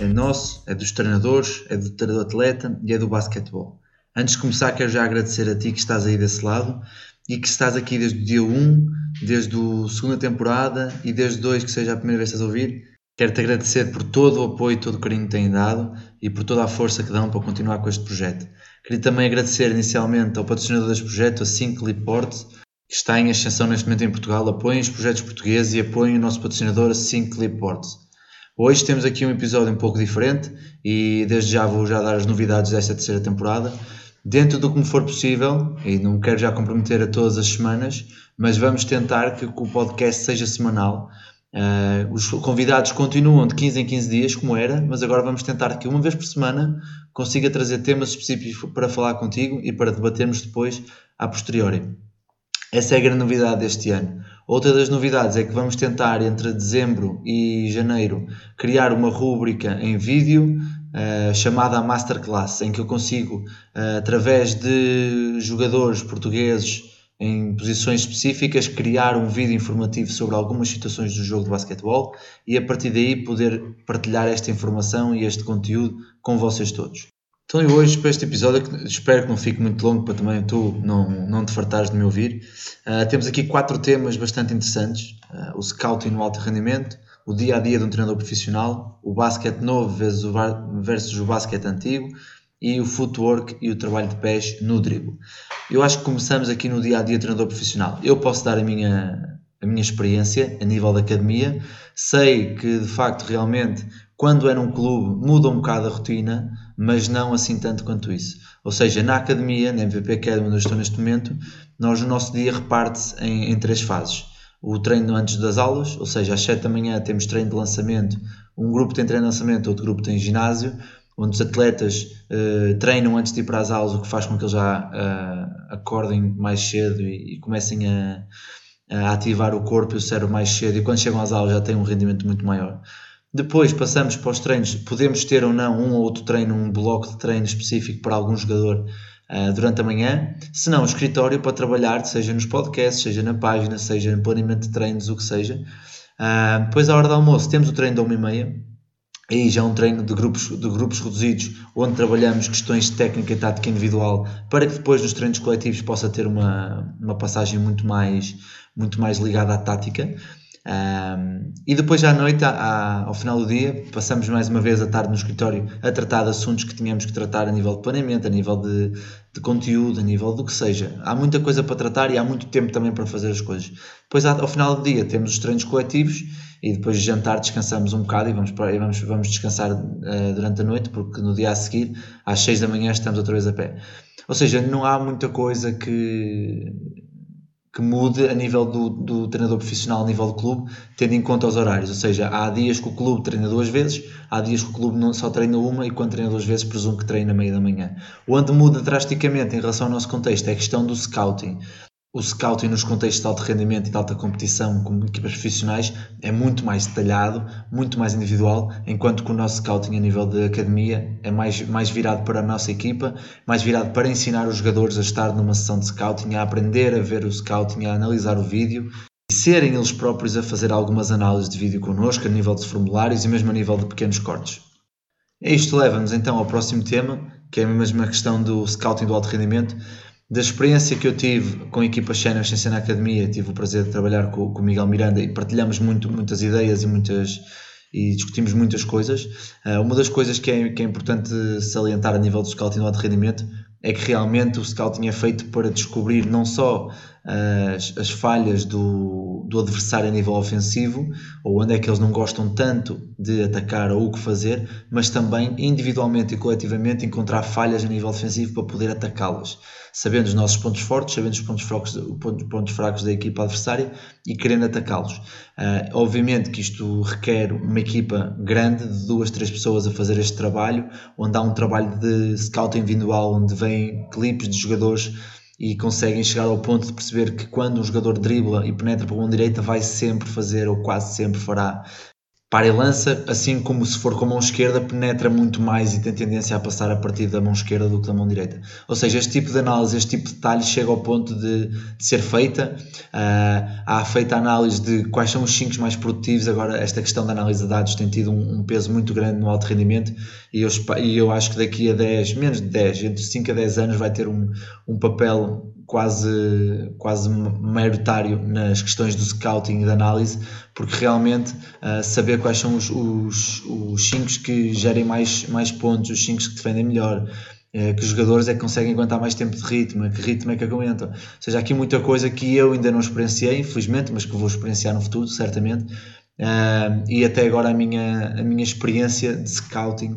é nosso, é dos treinadores, é do treinador atleta e é do basquetebol. Antes de começar, quero já agradecer a ti que estás aí desse lado e que estás aqui desde o dia 1, desde a segunda temporada e desde 2, que seja a primeira vez que estás a ouvir. Quero-te agradecer por todo o apoio e todo o carinho que têm dado e por toda a força que dão para continuar com este projeto. Queria também agradecer inicialmente ao patrocinador deste projeto, a Synclip Ports, que está em ascensão neste momento em Portugal. Apoiem os projetos portugueses e apoiem o nosso patrocinador, a Synclip Ports. Hoje temos aqui um episódio um pouco diferente e desde já vou já dar as novidades desta terceira temporada. Dentro do que me for possível, e não quero já comprometer a todas as semanas, mas vamos tentar que o podcast seja semanal. Uh, os convidados continuam de 15 em 15 dias, como era, mas agora vamos tentar que uma vez por semana consiga trazer temas específicos para falar contigo e para debatermos depois a posteriori. Essa é a grande novidade deste ano. Outra das novidades é que vamos tentar entre dezembro e janeiro criar uma rúbrica em vídeo uh, chamada Masterclass, em que eu consigo, uh, através de jogadores portugueses em posições específicas, criar um vídeo informativo sobre algumas situações do jogo de basquetebol e a partir daí poder partilhar esta informação e este conteúdo com vocês todos. Então, eu hoje, para este episódio, espero que não fique muito longo para também tu não, não te fartares de me ouvir, uh, temos aqui quatro temas bastante interessantes: uh, o scouting no alto rendimento, o dia a dia de um treinador profissional, o basquete novo versus o, versus o basquete antigo e o footwork e o trabalho de pés no drible. Eu acho que começamos aqui no dia a dia de treinador profissional. Eu posso dar a minha, a minha experiência a nível da academia, sei que de facto realmente quando é num clube muda um bocado a rotina mas não assim tanto quanto isso. Ou seja, na academia, na MVP Academy onde eu estou neste momento, nós o nosso dia reparte-se em, em, três fases. O treino antes das aulas, ou seja, às 7 da manhã temos treino de lançamento, um grupo tem treino de lançamento, outro grupo tem ginásio, onde os atletas uh, treinam antes de ir para as aulas, o que faz com que eles já uh, acordem mais cedo e, e comecem a, a, ativar o corpo e o cérebro mais cedo, e quando chegam às aulas já têm um rendimento muito maior. Depois passamos para os treinos, podemos ter ou não um ou outro treino, um bloco de treino específico para algum jogador uh, durante a manhã, se não, o escritório para trabalhar, seja nos podcasts, seja na página, seja no planeamento de treinos, o que seja. Uh, depois, à hora do almoço, temos o treino da 1h30, aí já é um treino de grupos, de grupos reduzidos, onde trabalhamos questões de técnica e tática individual, para que depois nos treinos coletivos possa ter uma, uma passagem muito mais, muito mais ligada à tática. Um, e depois à noite, à, ao final do dia, passamos mais uma vez a tarde no escritório a tratar de assuntos que tínhamos que tratar a nível de planeamento, a nível de, de conteúdo, a nível do que seja. Há muita coisa para tratar e há muito tempo também para fazer as coisas. Depois, ao final do dia, temos os treinos coletivos e depois de jantar descansamos um bocado e vamos, para, e vamos, vamos descansar uh, durante a noite, porque no dia a seguir, às 6 da manhã, estamos outra vez a pé. Ou seja, não há muita coisa que que mude a nível do, do treinador profissional, a nível do clube, tendo em conta os horários. Ou seja, há dias que o clube treina duas vezes, há dias que o clube não só treina uma e quando treina duas vezes, presumo que treina meia da manhã. Onde muda drasticamente em relação ao nosso contexto é a questão do scouting o scouting nos contextos de alto rendimento e de alta competição com equipas profissionais é muito mais detalhado, muito mais individual, enquanto que o nosso scouting a nível de academia é mais, mais virado para a nossa equipa, mais virado para ensinar os jogadores a estar numa sessão de scouting, a aprender a ver o scouting, a analisar o vídeo e serem eles próprios a fazer algumas análises de vídeo connosco a nível de formulários e mesmo a nível de pequenos cortes. E isto leva-nos então ao próximo tema, que é a mesma questão do scouting do alto rendimento, da experiência que eu tive com a equipa Channel Ciência na Academia, tive o prazer de trabalhar com, o Miguel Miranda e partilhamos muito, muitas ideias e muitas e discutimos muitas coisas. Uh, uma das coisas que é, que é importante salientar a nível do scouting de alto rendimento é que realmente o scouting é feito para descobrir não só as, as falhas do, do adversário a nível ofensivo, ou onde é que eles não gostam tanto de atacar ou o que fazer, mas também individualmente e coletivamente encontrar falhas a nível defensivo para poder atacá-las, sabendo os nossos pontos fortes, sabendo os pontos fracos, pontos, fracos da equipa adversária e querendo atacá-los. Uh, obviamente que isto requer uma equipa grande de duas, três pessoas a fazer este trabalho, onde há um trabalho de scouting individual, onde vêm clipes de jogadores e conseguem chegar ao ponto de perceber que quando um jogador dribla e penetra para mão direita vai sempre fazer ou quase sempre fará para e lança, assim como se for com a mão esquerda, penetra muito mais e tem tendência a passar a partir da mão esquerda do que da mão direita. Ou seja, este tipo de análise, este tipo de detalhe chega ao ponto de, de ser feita. Uh, há feita a análise de quais são os 5 mais produtivos. Agora, esta questão da análise de dados tem tido um, um, peso muito grande no alto rendimento e eu, e eu acho que daqui a 10, menos de 10, entre 5 a 10 anos, vai ter um, um papel quase, quase maioritário nas questões do scouting e da análise, porque realmente uh, saber quais são os 5 os, os cinco que gerem mais, mais pontos, os 5 que defendem melhor, uh, que jogadores é que conseguem aguentar mais tempo de ritmo, que ritmo é que aguentam. Ou seja, aqui muita coisa que eu ainda não experienciei, infelizmente, mas que vou experienciar no futuro, certamente. Uh, e até agora a minha, a minha experiência de scouting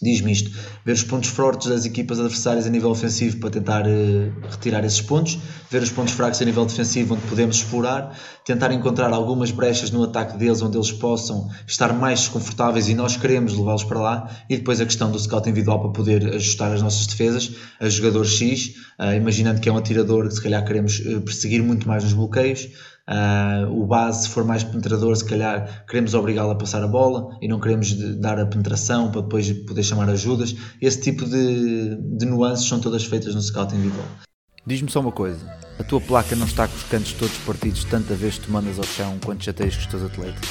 diz-me isto: ver os pontos fortes das equipas adversárias a nível ofensivo para tentar uh, retirar esses pontos, ver os pontos fracos a nível defensivo onde podemos explorar, tentar encontrar algumas brechas no ataque deles onde eles possam estar mais desconfortáveis e nós queremos levá-los para lá, e depois a questão do scout individual para poder ajustar as nossas defesas a jogador X, uh, imaginando que é um atirador que se calhar queremos uh, perseguir muito mais nos bloqueios. Uh, o base, se for mais penetrador, se calhar queremos obrigá-lo a passar a bola e não queremos dar a penetração para depois poder chamar ajudas. Esse tipo de, de nuances são todas feitas no scouting individual. Diz-me só uma coisa: a tua placa não está com os cantos todos partidos tanta vez que tu mandas ao chão quando chateias com os teus atletas?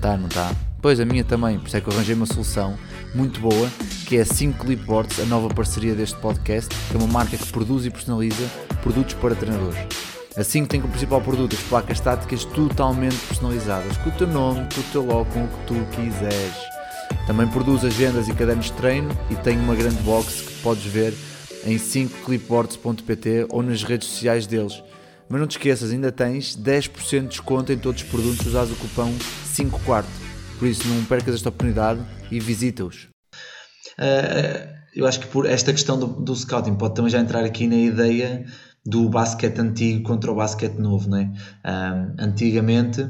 Tá, não tá? Pois a minha também, por isso é que eu arranjei uma solução muito boa que é a 5 Clipboards, a nova parceria deste podcast, que é uma marca que produz e personaliza produtos para treinadores. Assim que tem como principal produto as placas estáticas totalmente personalizadas, com o teu nome, com o teu logo, com o que tu quiseres. Também produz agendas e cadernos de treino e tem uma grande box que podes ver em 5clipboards.pt ou nas redes sociais deles. Mas não te esqueças, ainda tens 10% de desconto em todos os produtos se usares o cupom 5 quarto. Por isso não percas esta oportunidade e visita-os. Uh, eu acho que por esta questão do, do scouting pode também já entrar aqui na ideia do basquete antigo contra o basquete novo, não é? Um, antigamente,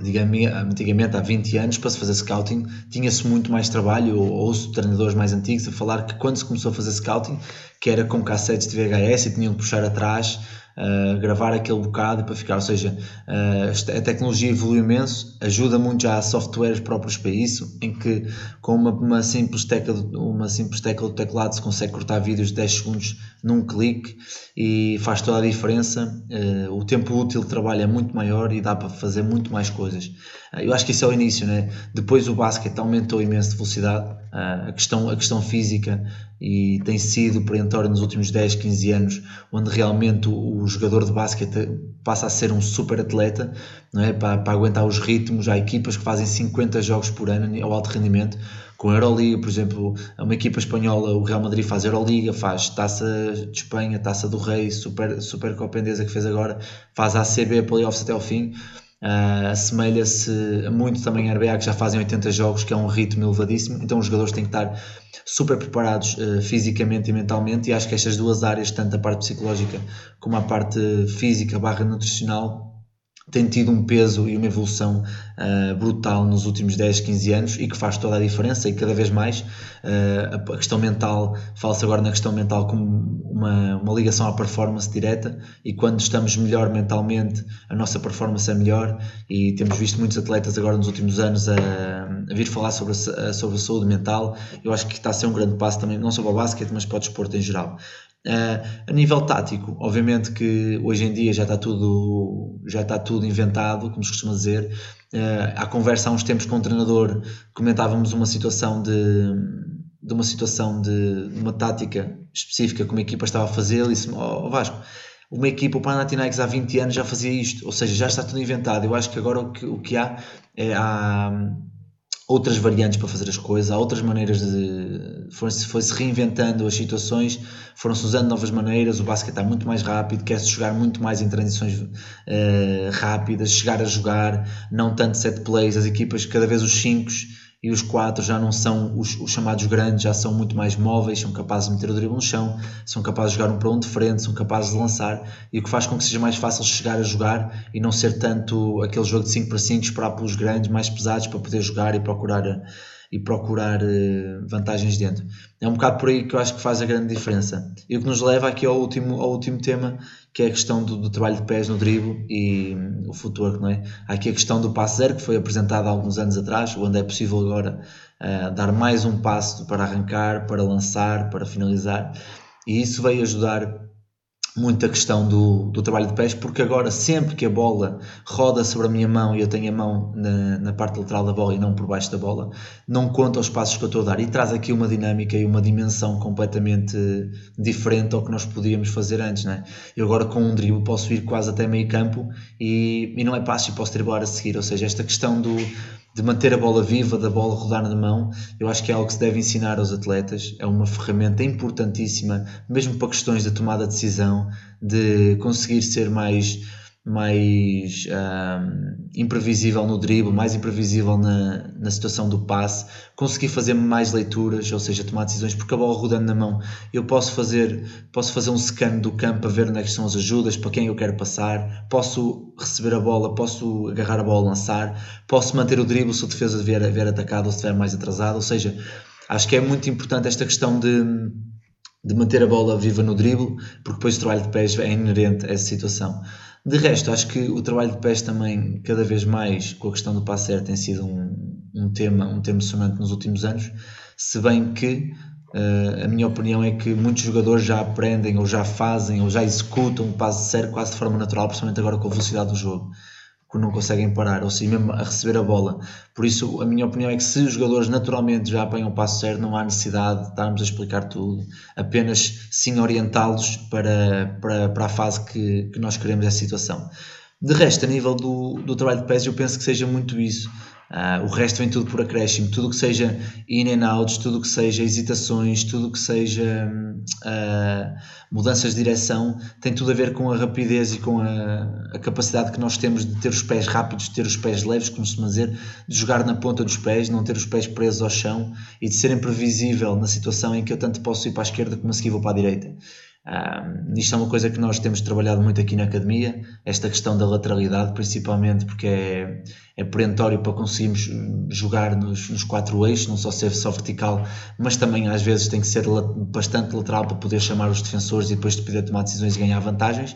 digamos, antigamente há 20 anos, para se fazer scouting, tinha-se muito mais trabalho. Eu ouço treinadores mais antigos a falar que quando se começou a fazer scouting, que era com cassetes de VHS e tinham que puxar atrás uh, gravar aquele bocado para ficar. Ou seja, uh, a tecnologia evoluiu imenso, ajuda muito já a softwares próprios para isso, em que com uma, uma, simples tecla, uma simples tecla do teclado se consegue cortar vídeos de 10 segundos num clique e faz toda a diferença. Uh, o tempo útil de trabalho é muito maior e dá para fazer muito mais coisas. eu acho que isso é o início, né? depois o basquete aumentou imenso de velocidade, a, questão, a questão física e tem sido perentório nos últimos 10, 15 anos, onde realmente o, o jogador de basquete passa a ser um super atleta, não é? Para, para, aguentar os ritmos. Há equipas que fazem 50 jogos por ano ao alto rendimento, com a Euroliga, por exemplo, uma equipa espanhola, o Real Madrid faz Euroliga, faz Taça de Espanha, Taça do Rei, Super, super Copa Endesa que fez agora, faz ACB, playoffs até ao fim. Uh, assemelha-se muito também à RBA, que já fazem 80 jogos, que é um ritmo elevadíssimo, então os jogadores têm que estar super preparados uh, fisicamente e mentalmente, e acho que estas duas áreas, tanto a parte psicológica como a parte física barra nutricional, tem tido um peso e uma evolução uh, brutal nos últimos 10, 15 anos e que faz toda a diferença e cada vez mais uh, a questão mental, fala-se agora na questão mental como uma, uma ligação à performance direta e quando estamos melhor mentalmente a nossa performance é melhor e temos visto muitos atletas agora nos últimos anos a, a vir falar sobre a, sobre a saúde mental. Eu acho que está a ser um grande passo também, não só para o basquete mas para o desporto em geral Uh, a nível tático, obviamente que hoje em dia já está tudo, já está tudo inventado, como se costuma dizer. Uh, há conversa há uns tempos com um treinador, comentávamos uma situação de, de uma situação de, de uma tática específica que uma equipa estava a fazer. Ele disse: oh, Vasco, uma equipa, o Panathinaikos há 20 anos já fazia isto, ou seja, já está tudo inventado. Eu acho que agora o que, o que há é há, outras variantes para fazer as coisas, há outras maneiras de. Foi-se foi reinventando as situações, foram-se usando novas maneiras. O basquete está muito mais rápido, quer-se jogar muito mais em transições uh, rápidas, chegar a jogar, não tanto set plays. As equipas, cada vez os 5 e os quatro já não são os, os, chamados grandes, já são muito mais móveis, são capazes de meter o drible no chão, são capazes de jogar um para um de frente, são capazes de lançar. E o que faz com que seja mais fácil chegar a jogar e não ser tanto aquele jogo de 5 para 5, esperar pelos grandes mais pesados para poder jogar e procurar e procurar eh, vantagens dentro. É um bocado por aí que eu acho que faz a grande diferença. E o que nos leva aqui ao último, ao último tema, que é a questão do, do trabalho de pés no drible e hum, o futuro, não é? Há aqui a questão do passo zero, que foi apresentado há alguns anos atrás, onde é possível agora uh, dar mais um passo para arrancar, para lançar, para finalizar. E isso veio ajudar muito a questão do, do trabalho de pés, porque agora sempre que a bola roda sobre a minha mão e eu tenho a mão na, na parte lateral da bola e não por baixo da bola, não conta os passos que eu estou a dar e traz aqui uma dinâmica e uma dimensão completamente diferente ao que nós podíamos fazer antes. Né? Eu agora com um drible posso ir quase até meio campo e, e não é passo e posso driblar a seguir, ou seja, esta questão do de manter a bola viva, da bola rodar na mão, eu acho que é algo que se deve ensinar aos atletas. É uma ferramenta importantíssima, mesmo para questões de tomada de decisão, de conseguir ser mais mais um, imprevisível no drible, mais imprevisível na, na situação do passe, conseguir fazer mais leituras, ou seja, tomar decisões, porque a bola rodando na mão, eu posso fazer, posso fazer um scan do campo para ver onde é que estão as ajudas, para quem eu quero passar, posso receber a bola, posso agarrar a bola, lançar, posso manter o drible se o defesa vier, vier atacado ou se estiver mais atrasado, ou seja, acho que é muito importante esta questão de de manter a bola viva no drible, porque depois o trabalho de pés é inerente a essa situação. De resto, acho que o trabalho de pés também, cada vez mais, com a questão do passo certo, tem sido um, um tema um tema sonante nos últimos anos, se bem que uh, a minha opinião é que muitos jogadores já aprendem, ou já fazem, ou já executam o passo certo quase de forma natural, principalmente agora com a velocidade do jogo que não conseguem parar, ou seja, mesmo a receber a bola. Por isso, a minha opinião é que se os jogadores naturalmente já apanham o passo certo, não há necessidade de estarmos a explicar tudo, apenas sim orientá-los para, para, para a fase que, que nós queremos essa situação. De resto, a nível do, do trabalho de pés, eu penso que seja muito isso. Uh, o resto vem tudo por acréscimo, tudo que seja in and outs, tudo que seja hesitações, tudo que seja uh, mudanças de direção, tem tudo a ver com a rapidez e com a, a, capacidade que nós temos de ter os pés rápidos, de ter os pés leves, como se dizer, de jogar na ponta dos pés, não ter os pés presos ao chão e de ser imprevisível na situação em que eu tanto posso ir para a esquerda como a seguir vou para a direita. Um, isto é uma coisa que nós temos trabalhado muito aqui na academia, esta questão da lateralidade, principalmente porque é, é perentório para conseguirmos jogar nos, nos quatro eixos, não só ser só vertical, mas também às vezes tem que ser bastante lateral para poder chamar os defensores e depois de poder tomar decisões e ganhar vantagens.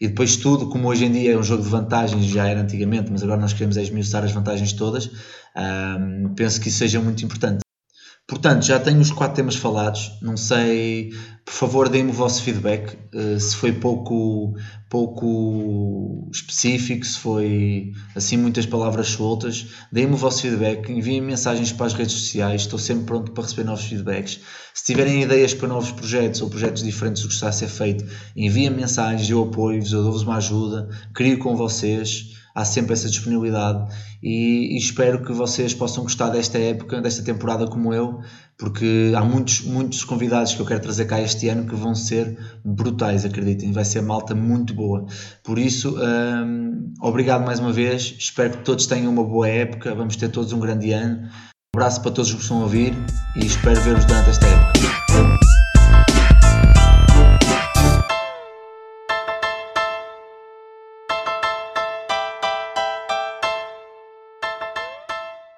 E depois tudo, como hoje em dia é um jogo de vantagens, já era antigamente, mas agora nós queremos esmiuçar as vantagens todas, um, penso que isso seja muito importante. Portanto, já tenho os quatro temas falados. Não sei, por favor, deem-me o vosso feedback. Uh, se foi pouco, pouco específico, se foi assim muitas palavras soltas, deem-me o vosso feedback. Enviem mensagens para as redes sociais. Estou sempre pronto para receber novos feedbacks. Se tiverem ideias para novos projetos ou projetos diferentes do que está a ser feito, enviem mensagens. Eu apoio-vos, eu dou-vos uma ajuda, crio com vocês há sempre essa disponibilidade e, e, espero que vocês possam gostar desta época, desta temporada como eu, porque há muitos, muitos convidados que eu quero trazer cá este ano que vão ser brutais, acreditem, vai ser malta muito boa. Por isso, hum, obrigado mais uma vez, espero que todos tenham uma boa época, vamos ter todos um grande ano. Um abraço para todos os que estão a ouvir e espero ver-vos durante esta época.